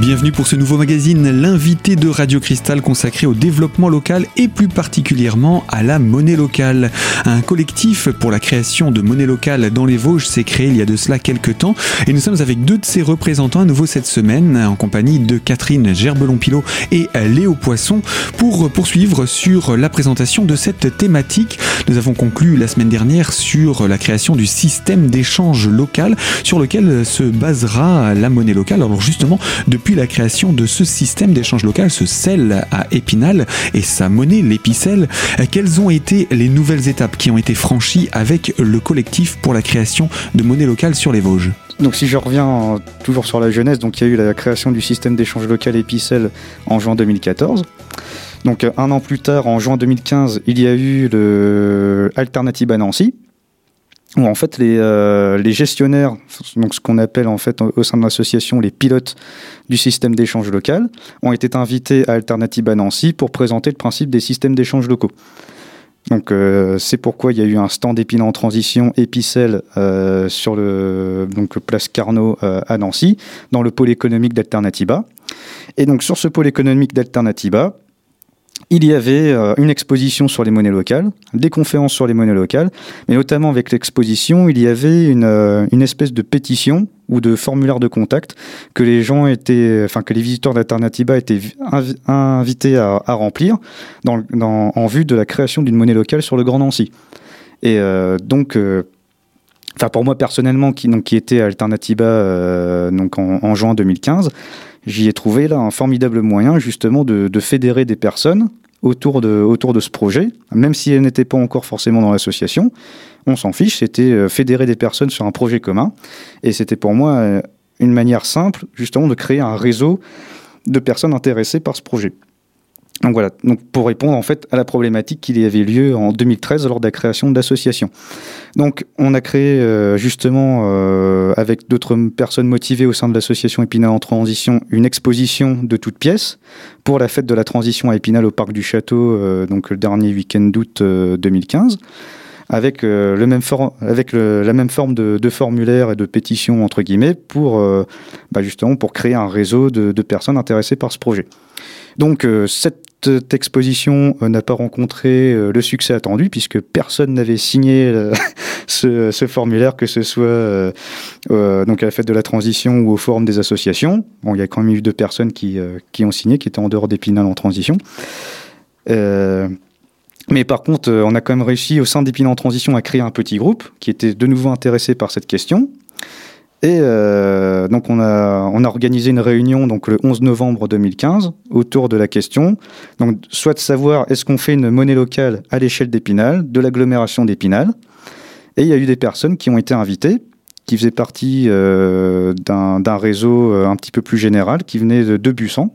Bienvenue pour ce nouveau magazine, l'invité de Radio Cristal consacré au développement local et plus particulièrement à la monnaie locale. Un collectif pour la création de monnaie locale dans les Vosges s'est créé il y a de cela quelques temps et nous sommes avec deux de ses représentants à nouveau cette semaine en compagnie de Catherine Gerbelon-Pilot et Léo Poisson pour poursuivre sur la présentation de cette thématique. Nous avons conclu la semaine dernière sur la création du système d'échange local sur lequel se basera la monnaie locale. Alors justement, depuis la création de ce système d'échange local, ce sel à Épinal et sa monnaie, l'épicelle, quelles ont été les nouvelles étapes qui ont été franchies avec le collectif pour la création de monnaie locale sur les Vosges? Donc si je reviens toujours sur la jeunesse, donc il y a eu la création du système d'échange local Épicelle en juin 2014. Donc un an plus tard, en juin 2015, il y a eu le Alternative à Nancy, où en fait les, euh, les, gestionnaires, donc ce qu'on appelle en fait au sein de l'association les pilotes du système d'échange local, ont été invités à Alternative à Nancy pour présenter le principe des systèmes d'échange locaux. Donc euh, c'est pourquoi il y a eu un stand Épinal en transition Épicel euh, sur le donc place Carnot à Nancy, dans le pôle économique d'Alternativa. Et donc sur ce pôle économique d'Alternativa, il y avait euh, une exposition sur les monnaies locales, des conférences sur les monnaies locales, mais notamment avec l'exposition, il y avait une, euh, une, espèce de pétition ou de formulaire de contact que les gens étaient, enfin que les visiteurs d'Alternativa étaient invités à, remplir en vue de la création d'une monnaie locale sur le Grand Nancy. Et euh, donc enfin pour moi personnellement qui donc qui était Alternativa donc en, juin 2015 j'y ai trouvé là un formidable moyen justement de, de, fédérer des personnes autour de, autour de ce projet, même si elles n'étaient pas encore forcément dans l'association. On s'en fiche, c'était euh, fédérer des personnes sur un projet commun. Et c'était pour moi euh, une manière simple justement de créer un réseau de personnes intéressées par ce projet. Donc voilà, donc pour répondre en fait à la problématique qui avait lieu en 2013 lors de la création de l'association. Donc on a créé euh, justement euh, avec d'autres personnes motivées au sein de l'association Épinal en transition une exposition de toutes pièces pour la fête de la transition à Épinal au parc du Château, euh, donc le dernier week-end d'août 2015 avec, le même avec la même forme de, formulaire et de pétition entre guillemets pour bah, justement pour créer un réseau de, de, personnes intéressées par ce projet. Donc cette cette exposition euh, n'a pas rencontré euh, le succès attendu puisque personne n'avait signé euh, ce, formulaire, que ce soit donc à la fête de la transition ou au forum des associations. Bon, il y a quand même eu deux personnes qui, qui ont signé, qui étaient en dehors d'Épinal en transition. mais par contre, on a quand même réussi au sein d'Épinal en transition à créer un petit groupe qui était de nouveau intéressé par cette question. Et euh, donc on a, on a organisé une réunion donc le 11 novembre 2015 autour de la question, donc soit de savoir est-ce qu'on fait une monnaie locale à l'échelle d'Épinal, de l'agglomération d'Épinal? Et il y a eu des personnes qui ont été invitées, qui faisaient partie euh, d'un réseau euh, un petit peu plus général, qui venait de, de Bussan,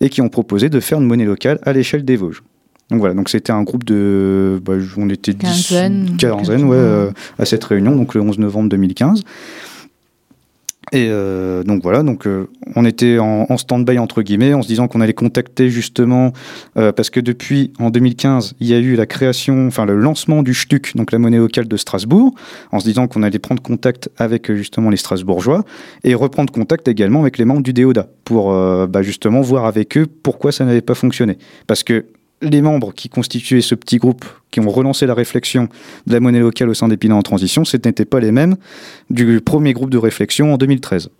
et qui ont proposé de faire une monnaie locale à l'échelle des Vosges. Donc voilà, donc c'était un groupe de, bah, on était quinzaine, quinzaine, ouais, euh, à cette réunion, donc le 11 novembre 2015. Et euh, donc voilà, donc euh, on était en, stand-by entre guillemets, en se disant qu'on allait contacter justement euh, parce que depuis en 2015, il y a eu la création, enfin le lancement du STUC, donc la monnaie locale de Strasbourg, en se disant qu'on allait prendre contact avec justement les Strasbourgeois et reprendre contact également avec les membres du DEODA pour bah, justement voir avec eux pourquoi ça n'avait pas fonctionné. Parce que les membres qui constituaient ce petit groupe, qui ont relancé la réflexion de la monnaie locale au sein des bilans en transition, ce n'étaient pas les mêmes du premier groupe de réflexion en 2013.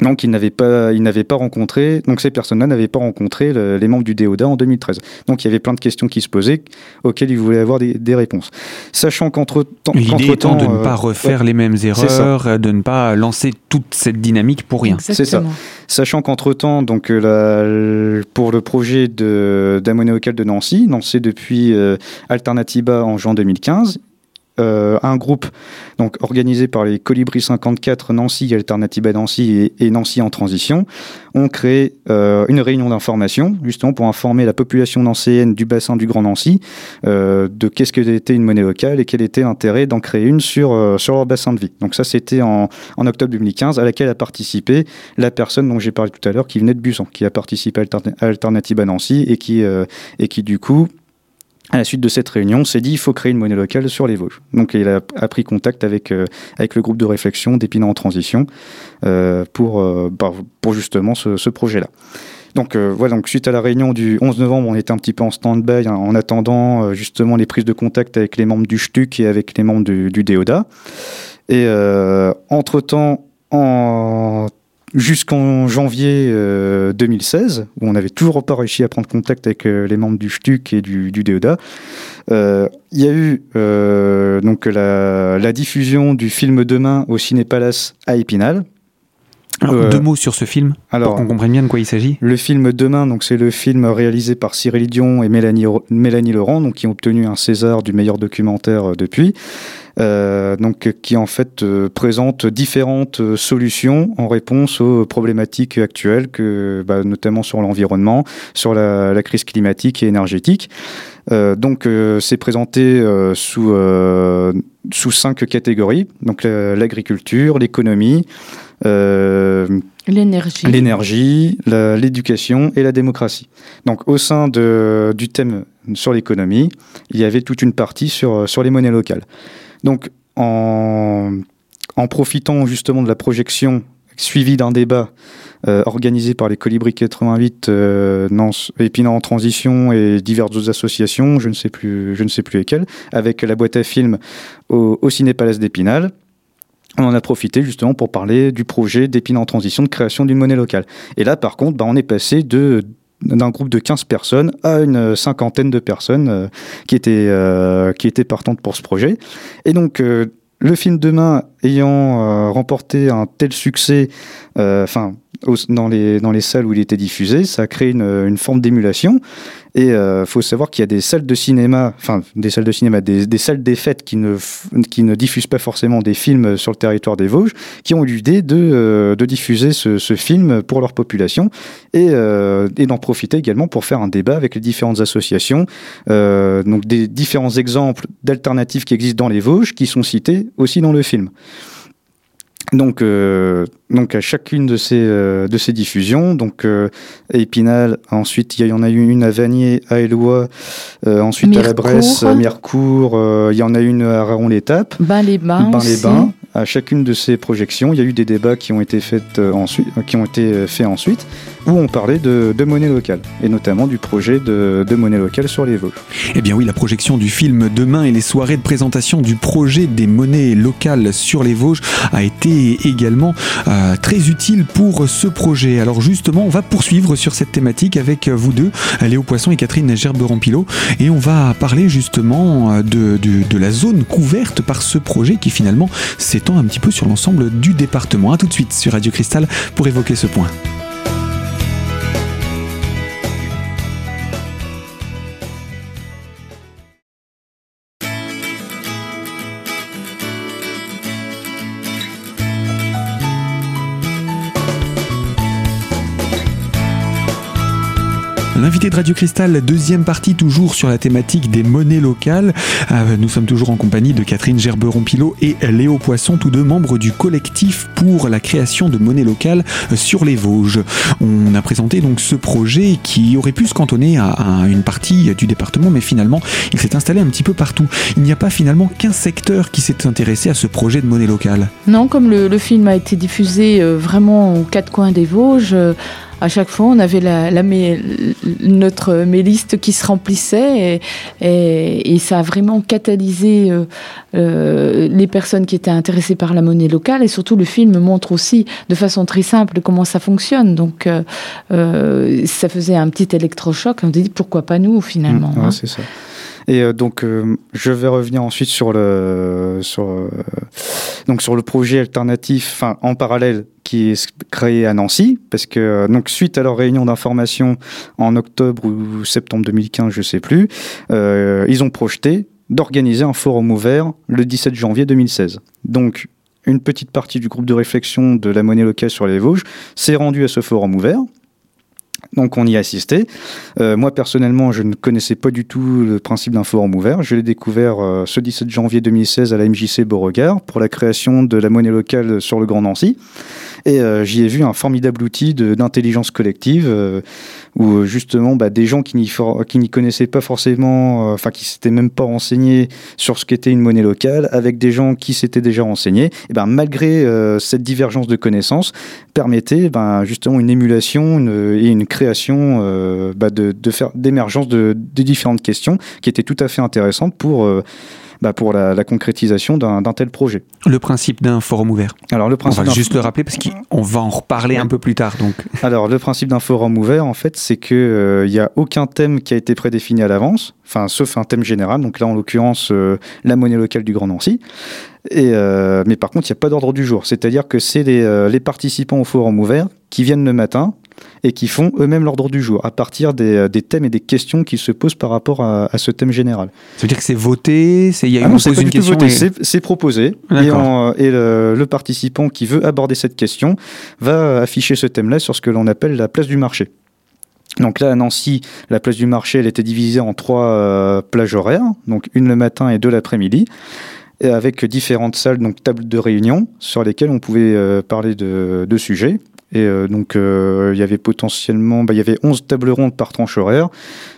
Donc, ils n'avaient pas, ils n'avaient pas rencontré, donc ces personnes-là n'avaient pas rencontré les membres du DODA en 2013. Donc, il y avait plein de questions qui se posaient auxquelles ils voulaient avoir des, réponses. Sachant qu'entre temps, l'idée étant de ne euh, pas refaire les mêmes erreurs, de ne pas lancer toute cette dynamique pour rien. C'est ça. Sachant qu'entre temps, donc euh, pour le projet de, de locale de Nancy, lancé depuis euh, Alternativa en juin 2015, euh, un groupe donc organisé par les Colibri 54 Nancy Alternative à Nancy et, Nancy en transition ont créé euh, une réunion d'information justement pour informer la population nancéenne du bassin du Grand Nancy euh, de qu'est-ce que était une monnaie locale et quel était l'intérêt d'en créer une sur, sur leur bassin de vie. Donc ça c'était en, octobre 2015 à laquelle a participé la personne dont j'ai parlé tout à l'heure qui venait de Busson, qui a participé à Alternative à Nancy et qui, et qui du coup à la suite de cette réunion, s'est dit il faut créer une monnaie locale sur les Vosges. Donc il a, pris contact avec, euh, avec le groupe de réflexion d'Épinal en transition euh, pour, euh, bah, pour justement ce, projet-là. Donc voilà, donc suite à la réunion du 11 novembre, on était un petit peu en stand-by hein, en attendant justement les prises de contact avec les membres du STUC et avec les membres du, du DEODA. Et entre-temps, en jusqu'en janvier 2016, euh, où on n'avait toujours pas réussi à prendre contact avec euh, les membres du STUC et du, du DEODA. Euh, il y a eu donc la, diffusion du film Demain au Ciné Palace à Épinal. deux mots sur ce film, alors, pour qu'on comprenne bien de quoi il s'agit. Le film Demain, donc c'est le film réalisé par Cyril Dion et Mélanie, Mélanie Laurent, donc qui ont obtenu un César du meilleur documentaire depuis. Euh, donc qui en fait euh, présente différentes euh, solutions en réponse aux problématiques actuelles, que, bah, notamment sur l'environnement, sur la, la, crise climatique et énergétique. Euh, donc c'est présenté sous, sous cinq catégories, donc l'agriculture, l'économie, L'énergie. L'énergie, l'éducation et la démocratie. Donc au sein de, du thème sur l'économie, il y avait toute une partie sur, sur les monnaies locales. Donc, en, profitant justement de la projection suivie d'un débat euh, organisé par les Colibri 88, euh, Épinal en transition et diverses autres associations, je ne sais plus, je ne lesquelles, avec la boîte à films au, au Ciné Palace d'Épinal. On en a profité justement pour parler du projet d'Épinal en transition de création d'une monnaie locale. Et là, par contre, bah, on est passé de d'un groupe de 15 personnes à une cinquantaine de personnes euh, qui, étaient, euh, qui étaient partantes pour ce projet. Et donc, euh, le film Demain ayant remporté un tel succès, enfin, dans les, dans les salles où il était diffusé, ça a créé une, une forme d'émulation. Et il euh, faut savoir qu'il y a des salles de cinéma, enfin des salles de cinéma, des, salles des fêtes qui ne, qui ne diffusent pas forcément des films sur le territoire des Vosges, qui ont eu l'idée de, euh, de diffuser ce, ce, film pour leur population et, euh, et d'en profiter également pour faire un débat avec les différentes associations, donc des différents exemples d'alternatives qui existent dans les Vosges, qui sont cités aussi dans le film. Donc, euh, donc à chacune de ces, euh, de ces diffusions, donc euh, à Épinal, ensuite il y, en a eu une à Vanier, à Eloi, ensuite à la Bresse, à Mirecourt, il y en a une à Raron-l'Étape, Bain-les-Bains, Bain-les-Bains. À chacune de ces projections, il y a eu des débats qui ont été faits ensuite, qui ont été faits ensuite, où on parlait de, monnaie locale, et notamment du projet de, monnaie locale sur les Vosges. Eh bien oui, la projection du film Demain et les soirées de présentation du projet des monnaies locales sur les Vosges a été également euh, très utile pour ce projet. Alors justement, on va poursuivre sur cette thématique avec vous deux, Léo Poisson et Catherine Gerberon-Pilot, et on va parler justement de, de, la zone couverte par ce projet qui finalement s'est un petit peu sur l'ensemble du département. A tout de suite sur Radio Cristal pour évoquer ce point. L'invité de Radio Cristal, deuxième partie toujours sur la thématique des monnaies locales. Euh, nous sommes toujours en compagnie de Catherine Gerberon-Pilot et Léo Poisson, tous deux membres du collectif pour la création de monnaies locales sur les Vosges. On a présenté donc ce projet qui aurait pu se cantonner à, une partie du département, mais finalement il s'est installé un petit peu partout. Il n'y a pas finalement qu'un secteur qui s'est intéressé à ce projet de monnaie locale. Non, comme le, film a été diffusé euh, vraiment aux quatre coins des Vosges, euh, à chaque fois, on avait la, notre méliste qui se remplissait et, ça a vraiment catalysé euh, euh, les personnes qui étaient intéressées par la monnaie locale et surtout le film montre aussi de façon très simple comment ça fonctionne. Donc euh, ça faisait un petit électrochoc. On dit pourquoi pas nous finalement. Mmh, hein. C'est ça. Et donc, je vais revenir ensuite sur le, sur, donc sur le projet alternatif, enfin, en parallèle qui est créé à Nancy, parce que euh, donc suite à leur réunion d'information en octobre ou septembre 2015, je sais plus, euh, ils ont projeté d'organiser un forum ouvert le 17 janvier 2016. Donc une petite partie du groupe de réflexion de la monnaie locale sur les Vosges s'est rendue à ce forum ouvert Donc on y assistait. Euh, moi personnellement, je ne connaissais pas du tout le principe d'un forum ouvert. Je l'ai découvert euh, ce 17 janvier 2016 à la MJC Beauregard pour la création de la monnaie locale sur le Grand Nancy. Et euh, j'y ai vu un formidable outil d'intelligence collective euh, où justement bah, des gens qui n'y connaissaient pas forcément, enfin qui s'étaient même pas renseignés sur ce qu'était une monnaie locale, avec des gens qui s'étaient déjà renseignés, et ben malgré cette divergence de connaissances, permettait ben, justement une émulation et une création bah, de, de, faire d'émergence de, de, différentes questions qui étaient tout à fait intéressantes pour bah, pour la, concrétisation d'un tel projet. Le principe d'un forum ouvert. Alors le principe. On va juste le rappeler parce qu'on va en reparler un peu plus tard. Donc. Alors le principe d'un forum ouvert, en fait, c'est que il euh, n'y a aucun thème qui a été prédéfini à l'avance, enfin sauf un thème général. Donc là, en l'occurrence, euh, la monnaie locale du Grand Nancy. Et, euh, mais par contre, il n'y a pas d'ordre du jour. C'est-à-dire que c'est les, les participants au forum ouvert qui viennent le matin et qui font eux-mêmes l'ordre du jour à partir des, euh, des, thèmes et des questions qui se posent par rapport à, ce thème général. Ça veut dire que c'est voté, il y a ah une, une question. C'est proposé et, et le, participant qui veut aborder cette question va afficher ce thème-là sur ce que l'on appelle la place du marché. Donc là, à Nancy, la place du marché, elle était divisée en trois euh, plages horaires, donc une le matin et deux l'après-midi avec différentes salles, donc tables de réunion, sur lesquelles on pouvait euh, parler de, de, sujets. Et euh, donc, euh, il y avait potentiellement, bah, il y avait 11 tables rondes par tranche horaire.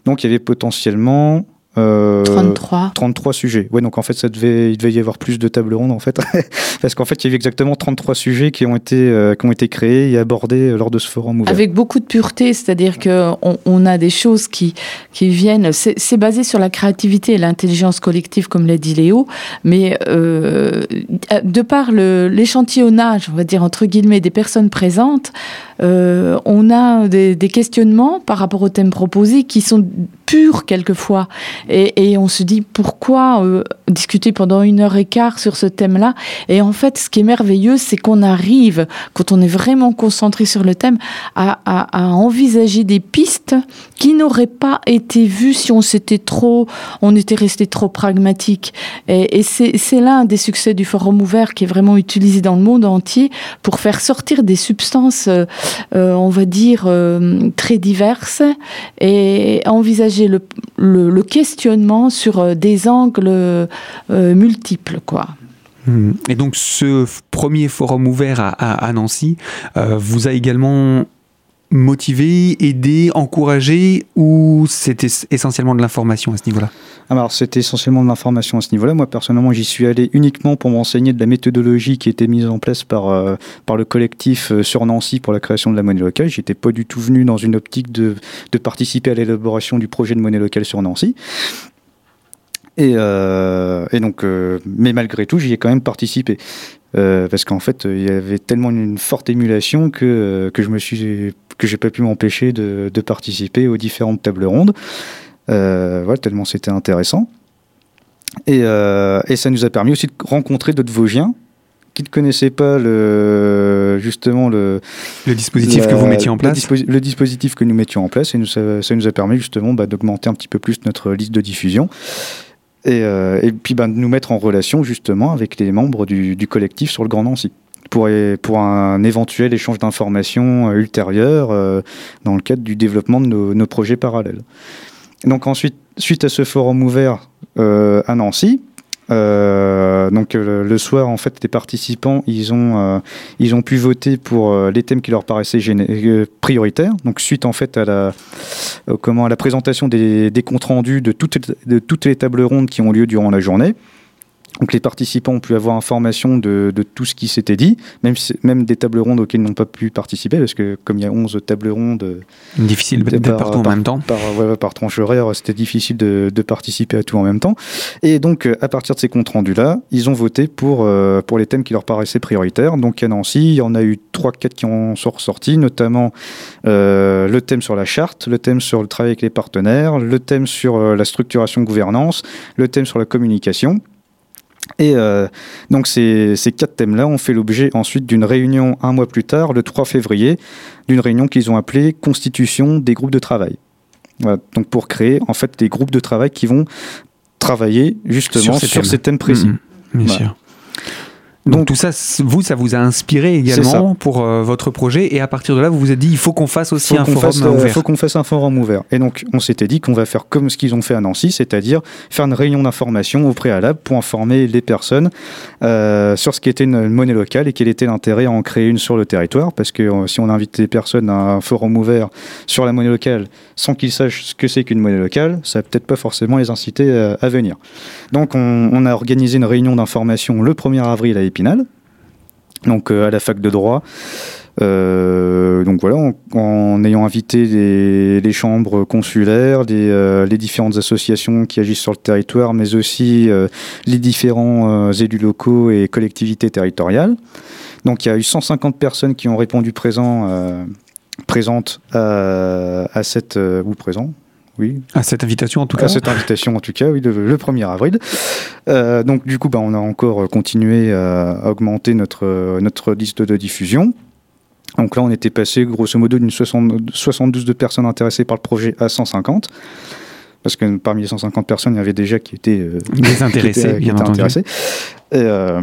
Donc, il y avait potentiellement 33. Euh, 33 sujets. Ouais, donc en fait, ça devait, il devait y avoir plus de tables rondes en fait, parce qu'en fait, il y avait exactement 33 sujets qui ont été, euh, qui ont été créés et abordés euh, lors de ce forum ouvert. Avec beaucoup de pureté, c'est-à-dire que on, a des choses qui, qui viennent. C'est basé sur la créativité et l'intelligence collective, comme l'a dit Léo, mais de par l'échantillonnage, on va dire entre guillemets, des personnes présentes, on a des, des questionnements par rapport au thème proposé qui sont purs quelquefois. Et, on se dit pourquoi euh, discuter pendant une heure et quart sur ce thème-là? Et en fait, ce qui est merveilleux, c'est qu'on arrive, quand on est vraiment concentré sur le thème, à, envisager des pistes qui n'auraient pas été vues si on s'était trop, on était resté trop pragmatique. Et, c'est l'un des succès du forum ouvert qui est vraiment utilisé dans le monde entier pour faire sortir des substances, euh, euh, on va dire, très diverses et envisager le, le, questionnement sur euh, des angles euh, multiples, quoi. Et donc ce premier forum ouvert à, Nancy euh, vous a également motivé, aidé, encouragé ou c'était essentiellement de l'information à ce niveau-là? Alors c'était essentiellement de l'information à ce niveau-là. Moi personnellement j'y suis allé uniquement pour m'enseigner de la méthodologie qui était mise en place par, par le collectif sur Nancy pour la création de la monnaie locale. J'étais pas du tout venu dans une optique de, de participer à l'élaboration du projet de monnaie locale sur Nancy. Et, euh, donc, euh, mais malgré tout, j'y ai quand même participé. Euh, parce qu'en fait, il y avait tellement une forte émulation que, que je me suis que j'ai pas pu m'empêcher de, de, participer aux différentes tables rondes. voilà, tellement c'était intéressant. Et, et, ça nous a permis aussi de rencontrer d'autres Vosgiens qui ne connaissaient pas le, justement le, le dispositif que vous mettiez en place le, dispositif que nous mettions en place et nous, ça, ça nous a permis justement bah, d'augmenter un petit peu plus notre liste de diffusion et, euh, et puis ben, de nous mettre en relation justement avec les membres du, collectif sur le Grand Nancy pour, un éventuel échange d'informations euh, ultérieur euh, dans le cadre du développement de nos, nos, projets parallèles. Donc ensuite, suite à ce forum ouvert à Nancy, euh, donc euh, le, soir, en fait, les participants, ils ont, euh, pu voter pour les thèmes qui leur paraissaient prioritaires. Donc suite en fait à la, comment, présentation des, des comptes rendus de toutes, de toutes les tables rondes qui ont lieu durant la journée. Donc les participants ont pu avoir information de, de tout ce qui s'était dit, même, même des tables rondes auxquelles ils n'ont pas pu participer, parce que comme il y a 11 tables rondes... Difficile d'être partout en même temps. Par, par tranche horaire, c'était difficile de, de, participer à tout en même temps. Et donc à partir de ces comptes rendus-là, ils ont voté pour, euh, pour les thèmes qui leur paraissaient prioritaires. Donc à Nancy, il y en a eu 3-4 qui en sont ressortis, notamment euh, le thème sur la charte, le thème sur le travail avec les partenaires, le thème sur euh, la structuration gouvernance, le thème sur la communication. Et euh, donc ces, ces quatre thèmes-là ont fait l'objet ensuite d'une réunion un mois plus tard, le 3 février, d'une réunion qu'ils ont appelée Constitution des groupes de travail. Voilà, donc pour créer en fait des groupes de travail qui vont travailler justement sur ces thèmes, précis. Mmh, mmh, bien sûr. Donc, tout ça, vous, ça vous a inspiré également pour euh, votre projet et à partir de là, vous vous êtes dit, il faut qu'on fasse aussi un forum euh, ouvert. Il faut qu'on fasse un forum ouvert. Et donc, on s'était dit qu'on va faire comme ce qu'ils ont fait à Nancy, c'est-à-dire faire une réunion d'information au préalable pour informer les personnes euh, sur ce qu'était une, monnaie locale et quel était l'intérêt à en créer une sur le territoire. Parce que si on invite les personnes à un forum ouvert sur la monnaie locale sans qu'ils sachent ce que c'est qu'une monnaie locale, ça va peut-être pas forcément les inciter à, venir. Donc, on, on a organisé une réunion d'information le 1er avril à Donc euh, à la fac de droit. Euh, donc voilà, en, ayant invité les, chambres consulaires, euh, les différentes associations qui agissent sur le territoire, mais aussi les différents élus locaux et collectivités territoriales. Donc il y a eu 150 personnes qui ont répondu présent, présentes à, à cette ou présent, oui. À cette invitation en tout cas. À cette invitation en tout cas, oui, le, 1er avril. Euh, donc du coup, bah, on a encore continué à augmenter notre, notre liste de diffusion. Donc là, on était passé grosso modo d'une 72 de personnes intéressées par le projet à 150. Parce que parmi les 150 personnes, il y avait déjà qui étaient euh, désintéressés, bien entendu. Intéressés. Et, euh,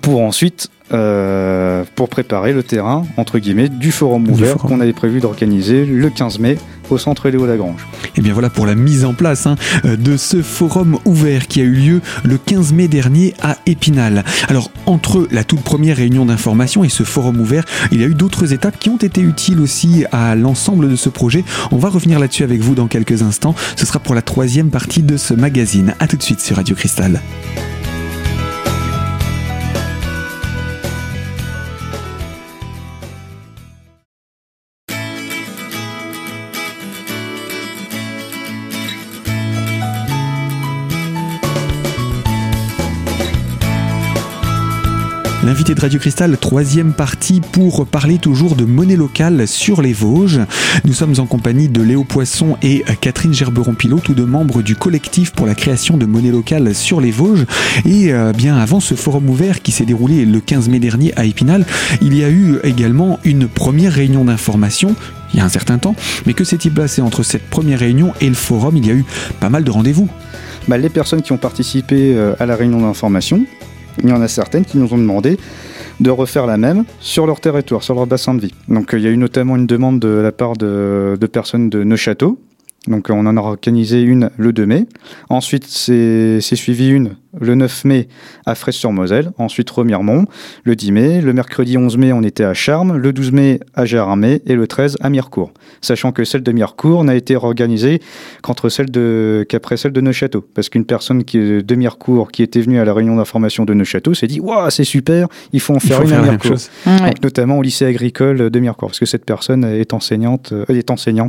pour ensuite euh, pour préparer le terrain, entre guillemets, du forum ouvert qu'on avait prévu d'organiser le 15 mai au centre Léo Lagrange. Et bien voilà pour la mise en place hein, de ce forum ouvert qui a eu lieu le 15 mai dernier à Épinal. Alors entre la toute première réunion d'information et ce forum ouvert, il y a eu d'autres étapes qui ont été utiles aussi à l'ensemble de ce projet. On va revenir là-dessus avec vous dans quelques instants. Ce sera pour la troisième partie de ce magazine. A tout de suite sur Radio Cristal. L'invité de Radio Cristal, troisième partie pour parler toujours de monnaie locale sur les Vosges. Nous sommes en compagnie de Léo Poisson et Catherine Gerberon-Pilot, tous deux membres du collectif pour la création de monnaie locale sur les Vosges. Et euh, bien avant ce forum ouvert qui s'est déroulé le 15 mai dernier à Épinal, il y a eu également une première réunion d'information il y a un certain temps. Mais que s'est-il passé entre cette première réunion et le forum? Il y a eu pas mal de rendez-vous. Bah, les personnes qui ont participé euh, à la réunion d'information il y en a certaines qui nous ont demandé de refaire la même sur leur territoire, sur leur bassin de vie. Donc euh, il y a eu notamment une demande de la part de, personnes de Neuchâteau. Donc on en a organisé une le 2 mai. Ensuite c'est suivi une le 9 mai à Fraisse-sur-Moselle, ensuite Remiremont, le 10 mai, le mercredi 11 mai on était à Charmes, le 12 mai à Gérardmer et le 13 à Mirecourt. Sachant que celle de Mirecourt n'a été organisée qu'entre celle de qu'après celle de Neuchâteau, parce qu'une personne qui de Mirecourt qui était venue à la réunion d'information de Neuchâteau s'est dit waouh c'est super, il faut en faire une à Mirecourt, notamment au lycée agricole de Mirecourt, parce que cette personne est enseignante, euh, est enseignant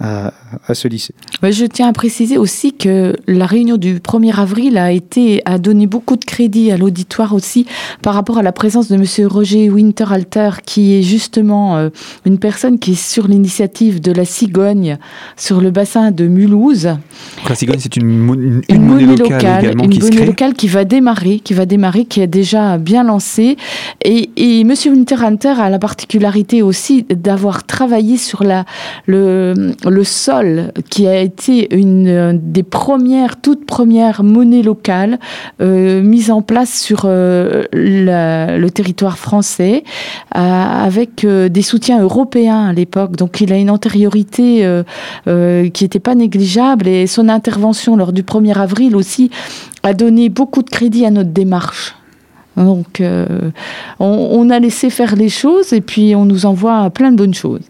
à, ce lycée. je tiens à préciser aussi que la réunion du 1er avril a été a donné beaucoup de crédit à l'auditoire aussi par rapport à la présence de Monsieur Roger Winterhalter, qui est justement euh, une personne qui est sur l'initiative de la cigogne sur le bassin de Mulhouse. la cigogne, c'est une, monnaie, locale, également une qui monnaie locale qui va démarrer, qui va démarrer, qui est déjà bien lancée. Et, et Monsieur Winterhalter a la particularité aussi d'avoir travaillé sur la, le, le sol, qui a été une des premières, toutes premières monnaies locales euh, mise en place sur euh, le territoire français euh, avec des soutiens européens à l'époque. Donc il a une antériorité qui n'était pas négligeable et son intervention lors du 1er avril aussi a donné beaucoup de crédit à notre démarche. Donc, on, a laissé faire les choses et puis on nous envoie plein de bonnes choses.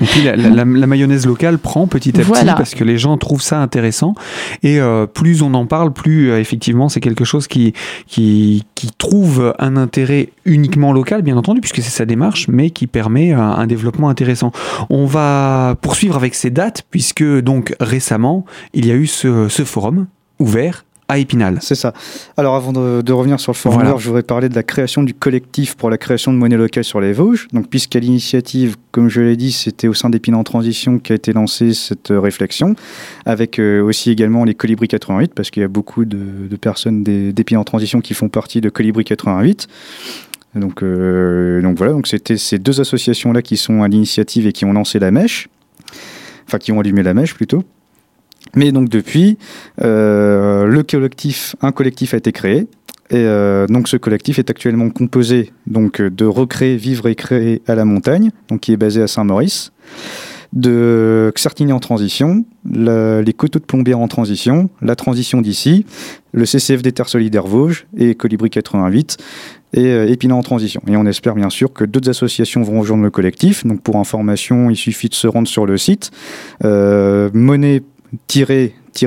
Et puis la, mayonnaise locale prend petit à petit parce que les gens trouvent ça intéressant. Et euh, plus on en parle, plus euh, effectivement c'est quelque chose qui, qui, qui, trouve un intérêt uniquement local, bien entendu, puisque c'est sa démarche, mais qui permet un, un, développement intéressant. On va poursuivre avec ces dates, puisque donc récemment, il y a eu ce, ce forum ouvert à Épinal. C'est ça. Alors avant de, revenir sur le forum, je voudrais parler de la création du collectif pour la création de monnaie locale sur les Vosges. Donc puisqu'à l'initiative, comme je l'ai dit, c'était au sein d'Épinal en Transition qu'a été lancée cette euh, réflexion, avec euh, aussi également les Colibri 88, parce qu'il y a beaucoup de, personnes d'Épinal en Transition qui font partie de Colibri 88. Donc, euh, donc voilà, donc c'était ces deux associations-là qui sont à l'initiative et qui ont lancé la mèche, enfin qui ont allumé la mèche plutôt. Mais donc depuis, euh, un collectif a été créé Et donc ce collectif est actuellement composé donc de Recréer, Vivre et Créer à la montagne, donc qui est basé à Saint-Maurice de Xertigny en transition, les coteaux de plombière en transition, la transition d'ici, le CCFD Terre Solidaire Vosges et Colibri 88 et euh, en transition. Et on espère bien sûr que d'autres associations vont rejoindre le collectif. Donc pour information, il suffit de se rendre sur le site euh, monnaie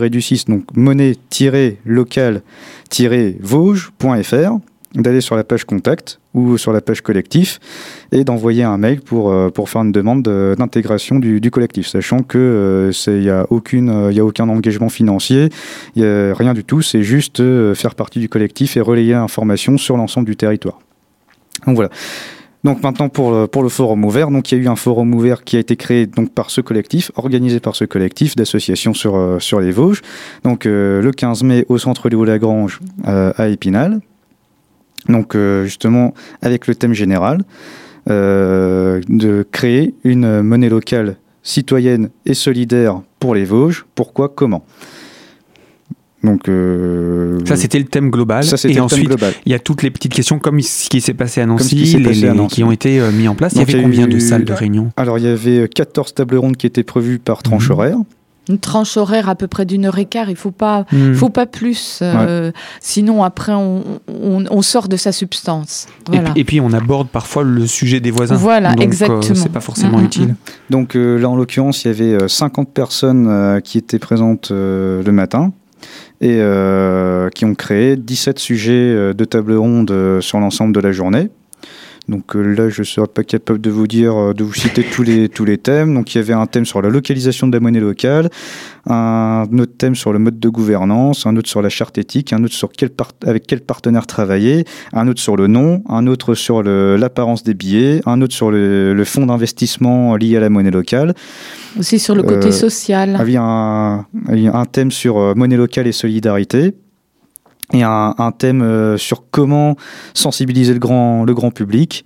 du 6, donc monnaie-local-vosges.fr d'aller sur la page contact ou sur la page collectif et d'envoyer un mail pour, euh, pour faire une demande d'intégration du, collectif, sachant que il euh, n'y a, euh, y a aucun engagement financier, il a rien du tout, c'est juste faire partie du collectif et relayer l'information sur l'ensemble du territoire. Donc voilà. Donc maintenant pour le, pour le forum ouvert, donc il y a eu un forum ouvert qui a été créé donc par ce collectif, organisé par ce collectif d'associations sur, sur les Vosges. Donc le 15 mai au centre Léo Lagrange à Épinal. Donc euh, justement avec le thème général euh, de créer une monnaie locale citoyenne et solidaire pour les Vosges. Pourquoi? Comment? Donc euh, ça c'était le thème global. Ça, et ensuite il y a toutes les petites questions comme ce qui s'est passé à Nancy, qui, qui ont été mis en place. il y avait combien de salles de réunion? Alors il y avait 14 tables rondes qui étaient prévues par tranche mhm. horaire une tranche horaire à peu près d'une heure et quart. Il faut pas, hmm. faut pas plus. Euh, sinon, après, on, sort de sa substance. Et, puis, on aborde parfois le sujet des voisins. Voilà, Donc, euh, exactement. c'est pas forcément hmm, utile. Donc là, en l'occurrence, il y avait 50 personnes qui étaient présentes le matin et qui ont créé 17 sujets de table ronde sur l'ensemble de la journée. Donc euh, là, je ne serais pas capable de vous dire, euh, de vous citer tous les, tous les thèmes. Donc il y avait un thème sur la localisation de la monnaie locale, un autre thème sur le mode de gouvernance, un autre sur la charte éthique, un autre sur quel avec quel partenaire travailler, un autre sur le nom, un autre sur l'apparence des billets, un autre sur le, le fonds d'investissement lié à la monnaie locale. Aussi sur le côté euh, social. Il y a un, un thème sur monnaie locale et solidarité et un, un thème euh, sur comment sensibiliser le grand, le grand public.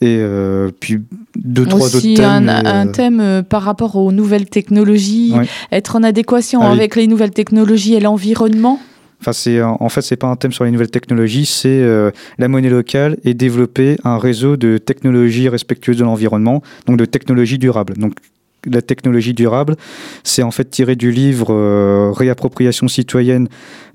Et euh, puis deux, trois autres thèmes. Un, un euh, thème par rapport aux nouvelles technologies, être en adéquation ah avec les nouvelles technologies et l'environnement. Enfin, c'est en fait c'est pas un thème sur les nouvelles technologies, c'est la monnaie locale et développer un réseau de technologies respectueuses de l'environnement, donc de technologies durables. Donc la technologie durable, c'est en fait tiré du livre Réappropriation citoyenne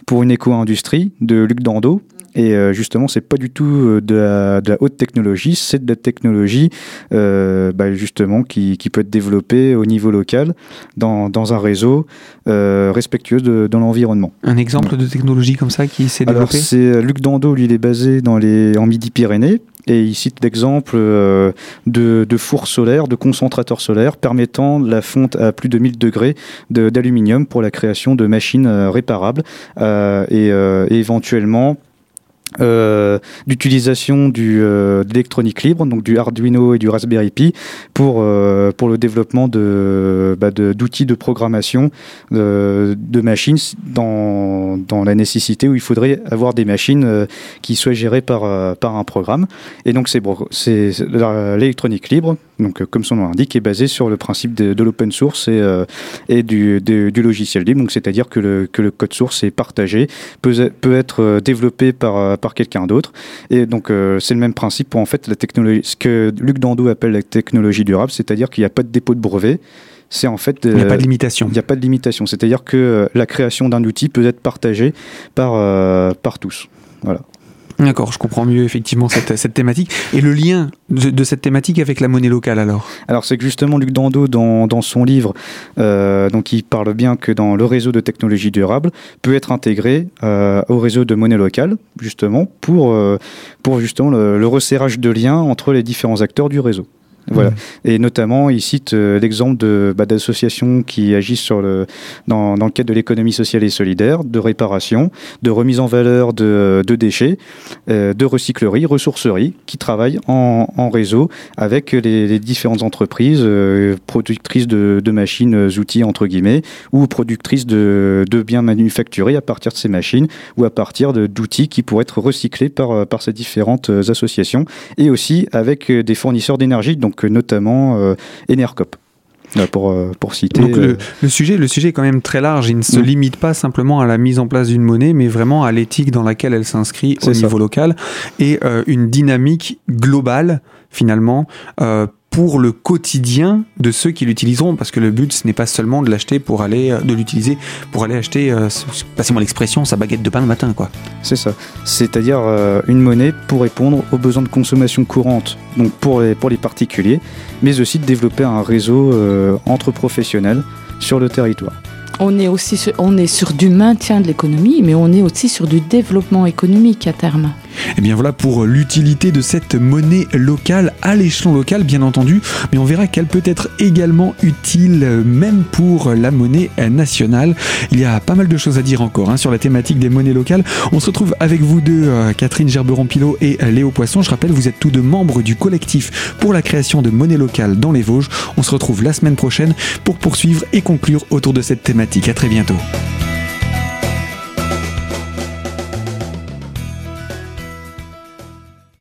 pour une éco-industrie de Luc Dando. Et euh, justement, c'est pas du tout euh, de la, haute technologie, c'est de la technologie euh, bah, justement qui, peut être développée au niveau local dans, un réseau respectueux de, l'environnement. Un exemple de technologie comme ça qui s'est développé Alors c'est Luc Dando, lui il est basé dans les, en Midi-Pyrénées et il cite l'exemple de, de fours solaires, de concentrateurs solaires permettant la fonte à plus de 1000 degrés d'aluminium pour la création de machines réparables et, et éventuellement euh, d'utilisation du euh, d'électronique libre, donc du Arduino et du Raspberry Pi, pour euh, pour le développement de bah, d'outils de, programmation de, de machines dans, dans la nécessité où il faudrait avoir des machines qui soient gérées par par un programme. Et donc c'est c'est l'électronique libre, donc comme son nom l'indique, est basé sur le principe de, de l'open source et et du, du logiciel libre. Donc c'est-à-dire que le que le code source est partagé, peut peut être développé par par quelqu'un d'autre. Et donc, euh, c'est le même principe pour en fait la technologie, ce que Luc Dando appelle la technologie durable, c'est-à-dire qu'il n'y a pas de dépôt de brevet. C'est en fait. il n'y a pas de limitation. Il n'y a pas de limitation. C'est-à-dire que euh, la création d'un outil peut être partagée par, euh, par tous. Voilà. D'accord, je comprends mieux effectivement cette, thématique. Et le lien de, cette thématique avec la monnaie locale alors? Alors c'est que justement Luc Dando dans, son livre, euh, donc il parle bien que dans le réseau de technologie durable peut être intégré euh, au réseau de monnaie locale justement pour, euh, pour justement le resserrage de liens entre les différents acteurs du réseau. Voilà. Et notamment, il cite euh, l'exemple de, bah, d'associations qui agissent sur le, dans, dans le cadre de l'économie sociale et solidaire, de réparation, de remise en valeur de, de déchets, euh, de recyclerie, ressourcerie, qui travaillent en, en réseau avec les, les différentes entreprises euh, productrices de, de, machines, outils entre guillemets, ou productrices de, de biens manufacturés à partir de ces machines ou à partir d'outils qui pourraient être recyclés par, par ces différentes associations, et aussi avec des fournisseurs d'énergie. Donc notamment euh, Enercop. pour, pour citer. Donc le, sujet, le sujet est quand même très large. Il ne se mm. limite pas simplement à la mise en place d'une monnaie, mais vraiment à l'éthique dans laquelle elle s'inscrit au niveau local et une dynamique globale finalement pour le quotidien de ceux qui l'utiliseront parce que le but ce n'est pas seulement de l'acheter pour aller de l'utiliser pour aller acheter euh, passez-moi l'expression sa baguette de pain le matin quoi. C'est ça. C'est-à-dire euh, une monnaie pour répondre aux besoins de consommation courante donc pour les, pour les particuliers mais aussi de développer un réseau euh, entre professionnels sur le territoire. On est aussi on est sur du maintien de l'économie, mais on est aussi sur du développement économique à terme. Et eh bien voilà pour l'utilité de cette monnaie locale à l'échelon local, bien entendu, mais on verra qu'elle peut être également utile même pour la monnaie nationale. Il y a pas mal de choses à dire encore hein, sur la thématique des monnaies locales. On se retrouve avec vous deux, euh, Catherine Gerberon-Pilot et Léo Poisson. Je rappelle, vous êtes tous deux membres du collectif pour la création de monnaie locale dans les Vosges. On se retrouve la semaine prochaine pour poursuivre et conclure autour de cette thématique. À très bientôt.